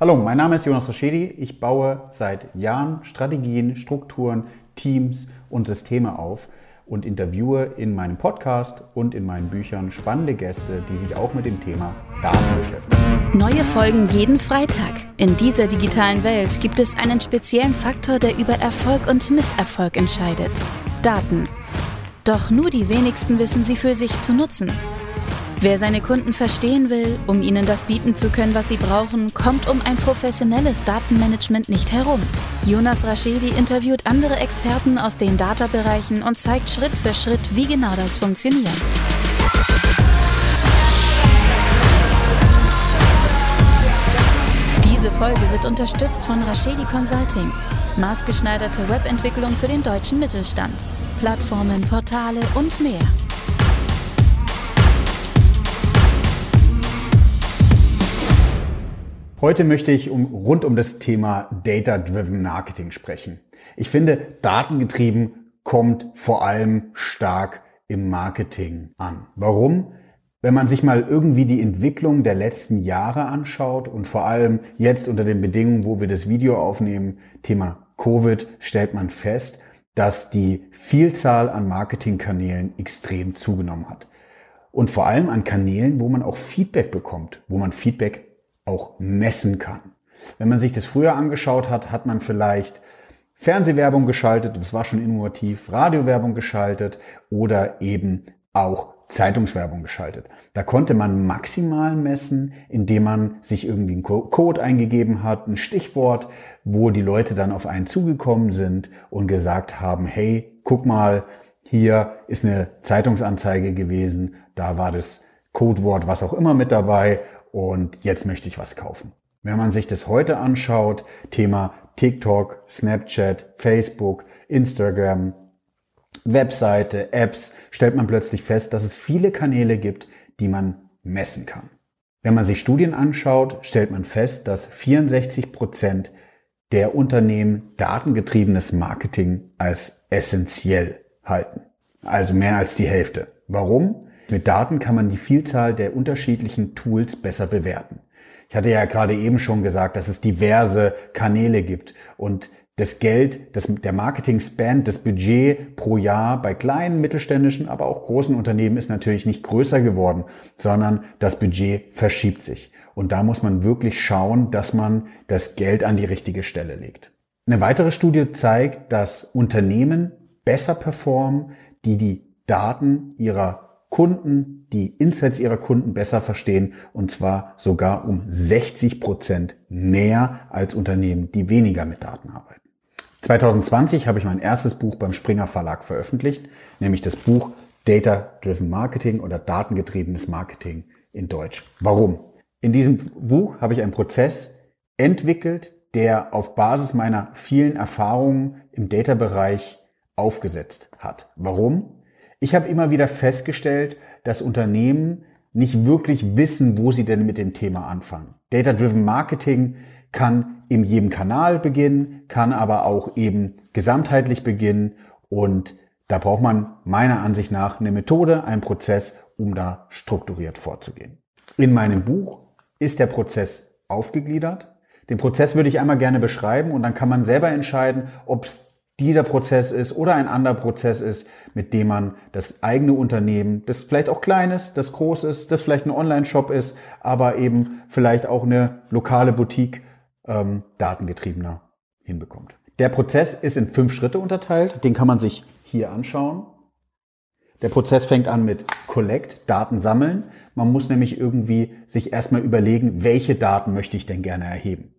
Hallo, mein Name ist Jonas Raschedi. Ich baue seit Jahren Strategien, Strukturen, Teams und Systeme auf und interviewe in meinem Podcast und in meinen Büchern spannende Gäste, die sich auch mit dem Thema Daten beschäftigen. Neue Folgen jeden Freitag. In dieser digitalen Welt gibt es einen speziellen Faktor, der über Erfolg und Misserfolg entscheidet. Daten. Doch nur die wenigsten wissen sie für sich zu nutzen. Wer seine Kunden verstehen will, um ihnen das bieten zu können, was sie brauchen, kommt um ein professionelles Datenmanagement nicht herum. Jonas Raschedi interviewt andere Experten aus den Data-Bereichen und zeigt Schritt für Schritt, wie genau das funktioniert. Diese Folge wird unterstützt von Raschedi Consulting. Maßgeschneiderte Webentwicklung für den deutschen Mittelstand. Plattformen, Portale und mehr. Heute möchte ich um, rund um das Thema Data-Driven Marketing sprechen. Ich finde, datengetrieben kommt vor allem stark im Marketing an. Warum? Wenn man sich mal irgendwie die Entwicklung der letzten Jahre anschaut und vor allem jetzt unter den Bedingungen, wo wir das Video aufnehmen, Thema Covid, stellt man fest, dass die Vielzahl an Marketingkanälen extrem zugenommen hat. Und vor allem an Kanälen, wo man auch Feedback bekommt, wo man Feedback auch messen kann. Wenn man sich das früher angeschaut hat, hat man vielleicht Fernsehwerbung geschaltet, das war schon innovativ, Radiowerbung geschaltet oder eben auch Zeitungswerbung geschaltet. Da konnte man maximal messen, indem man sich irgendwie einen Code eingegeben hat, ein Stichwort, wo die Leute dann auf einen zugekommen sind und gesagt haben, hey, guck mal, hier ist eine Zeitungsanzeige gewesen, da war das Codewort was auch immer mit dabei und jetzt möchte ich was kaufen. Wenn man sich das heute anschaut, Thema TikTok, Snapchat, Facebook, Instagram, Webseite, Apps, stellt man plötzlich fest, dass es viele Kanäle gibt, die man messen kann. Wenn man sich Studien anschaut, stellt man fest, dass 64 Prozent der Unternehmen datengetriebenes Marketing als essentiell halten. Also mehr als die Hälfte. Warum? Mit Daten kann man die Vielzahl der unterschiedlichen Tools besser bewerten. Ich hatte ja gerade eben schon gesagt, dass es diverse Kanäle gibt und das Geld, das, der Marketing-Spend, das Budget pro Jahr bei kleinen, mittelständischen, aber auch großen Unternehmen ist natürlich nicht größer geworden, sondern das Budget verschiebt sich. Und da muss man wirklich schauen, dass man das Geld an die richtige Stelle legt. Eine weitere Studie zeigt, dass Unternehmen besser performen, die die Daten ihrer Kunden, die Insights ihrer Kunden besser verstehen und zwar sogar um 60 Prozent mehr als Unternehmen, die weniger mit Daten arbeiten. 2020 habe ich mein erstes Buch beim Springer Verlag veröffentlicht, nämlich das Buch Data Driven Marketing oder datengetriebenes Marketing in Deutsch. Warum? In diesem Buch habe ich einen Prozess entwickelt, der auf Basis meiner vielen Erfahrungen im Data-Bereich aufgesetzt hat. Warum? Ich habe immer wieder festgestellt, dass Unternehmen nicht wirklich wissen, wo sie denn mit dem Thema anfangen. Data-Driven Marketing kann in jedem Kanal beginnen, kann aber auch eben gesamtheitlich beginnen und da braucht man meiner Ansicht nach eine Methode, einen Prozess, um da strukturiert vorzugehen. In meinem Buch ist der Prozess aufgegliedert. Den Prozess würde ich einmal gerne beschreiben und dann kann man selber entscheiden, ob es dieser Prozess ist oder ein anderer Prozess ist, mit dem man das eigene Unternehmen, das vielleicht auch klein ist, das groß ist, das vielleicht ein Online-Shop ist, aber eben vielleicht auch eine lokale Boutique ähm, datengetriebener hinbekommt. Der Prozess ist in fünf Schritte unterteilt, den kann man sich hier anschauen. Der Prozess fängt an mit Collect, Daten sammeln. Man muss nämlich irgendwie sich erstmal überlegen, welche Daten möchte ich denn gerne erheben.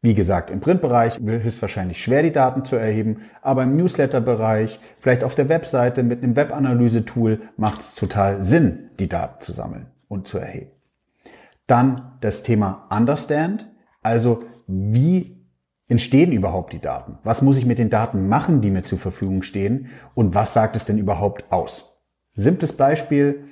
Wie gesagt, im Printbereich höchstwahrscheinlich schwer die Daten zu erheben, aber im Newsletter-Bereich, vielleicht auf der Webseite mit einem Webanalyse-Tool macht es total Sinn, die Daten zu sammeln und zu erheben. Dann das Thema Understand, also wie entstehen überhaupt die Daten? Was muss ich mit den Daten machen, die mir zur Verfügung stehen? Und was sagt es denn überhaupt aus? Simples Beispiel,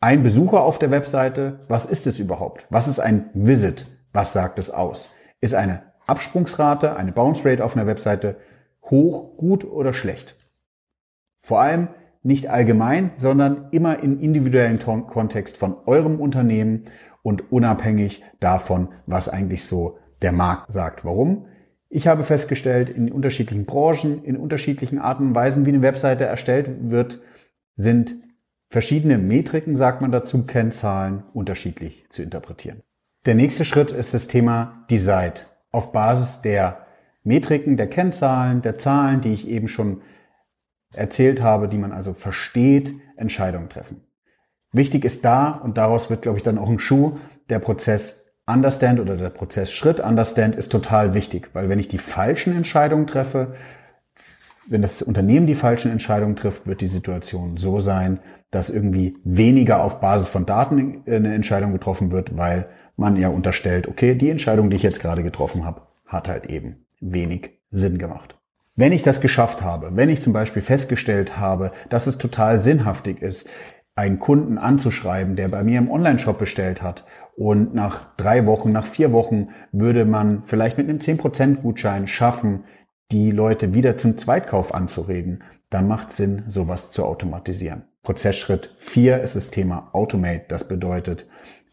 ein Besucher auf der Webseite, was ist es überhaupt? Was ist ein Visit? Was sagt es aus? Ist eine Absprungsrate, eine Bounce Rate auf einer Webseite hoch, gut oder schlecht? Vor allem nicht allgemein, sondern immer im individuellen Kontext von eurem Unternehmen und unabhängig davon, was eigentlich so der Markt sagt. Warum? Ich habe festgestellt, in unterschiedlichen Branchen, in unterschiedlichen Arten und Weisen, wie eine Webseite erstellt wird, sind verschiedene Metriken, sagt man dazu, Kennzahlen unterschiedlich zu interpretieren. Der nächste Schritt ist das Thema Decide. Auf Basis der Metriken, der Kennzahlen, der Zahlen, die ich eben schon erzählt habe, die man also versteht, Entscheidungen treffen. Wichtig ist da, und daraus wird, glaube ich, dann auch ein Schuh, der Prozess Understand oder der Prozessschritt Understand ist total wichtig, weil wenn ich die falschen Entscheidungen treffe, wenn das Unternehmen die falschen Entscheidungen trifft, wird die Situation so sein, dass irgendwie weniger auf Basis von Daten eine Entscheidung getroffen wird, weil man ja unterstellt, okay, die Entscheidung, die ich jetzt gerade getroffen habe, hat halt eben wenig Sinn gemacht. Wenn ich das geschafft habe, wenn ich zum Beispiel festgestellt habe, dass es total sinnhaftig ist, einen Kunden anzuschreiben, der bei mir im Online-Shop bestellt hat und nach drei Wochen, nach vier Wochen würde man vielleicht mit einem 10% Gutschein schaffen, die Leute wieder zum Zweitkauf anzureden, dann macht Sinn, sowas zu automatisieren. Prozessschritt 4 ist das Thema Automate. Das bedeutet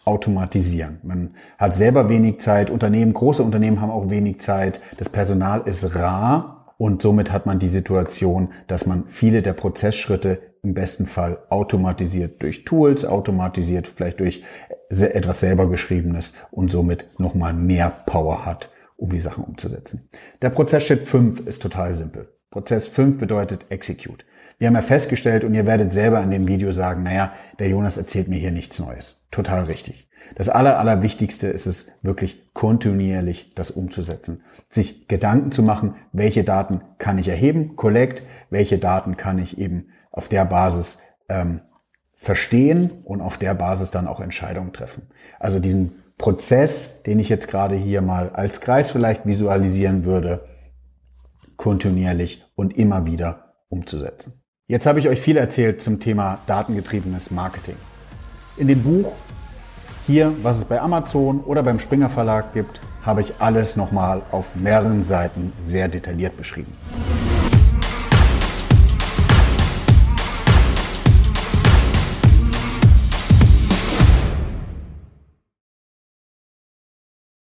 automatisieren. Man hat selber wenig Zeit. Unternehmen, große Unternehmen haben auch wenig Zeit. Das Personal ist rar und somit hat man die Situation, dass man viele der Prozessschritte im besten Fall automatisiert durch Tools, automatisiert vielleicht durch etwas selber geschriebenes und somit nochmal mehr Power hat, um die Sachen umzusetzen. Der Prozessschritt 5 ist total simpel. Prozess 5 bedeutet Execute. Wir haben ja festgestellt und ihr werdet selber in dem Video sagen, naja, der Jonas erzählt mir hier nichts Neues. Total richtig. Das Aller, Allerwichtigste ist es wirklich kontinuierlich das umzusetzen. Sich Gedanken zu machen, welche Daten kann ich erheben, collect, welche Daten kann ich eben auf der Basis ähm, verstehen und auf der Basis dann auch Entscheidungen treffen. Also diesen Prozess, den ich jetzt gerade hier mal als Kreis vielleicht visualisieren würde, kontinuierlich und immer wieder umzusetzen. Jetzt habe ich euch viel erzählt zum Thema datengetriebenes Marketing. In dem Buch hier, was es bei Amazon oder beim Springer Verlag gibt, habe ich alles nochmal auf mehreren Seiten sehr detailliert beschrieben.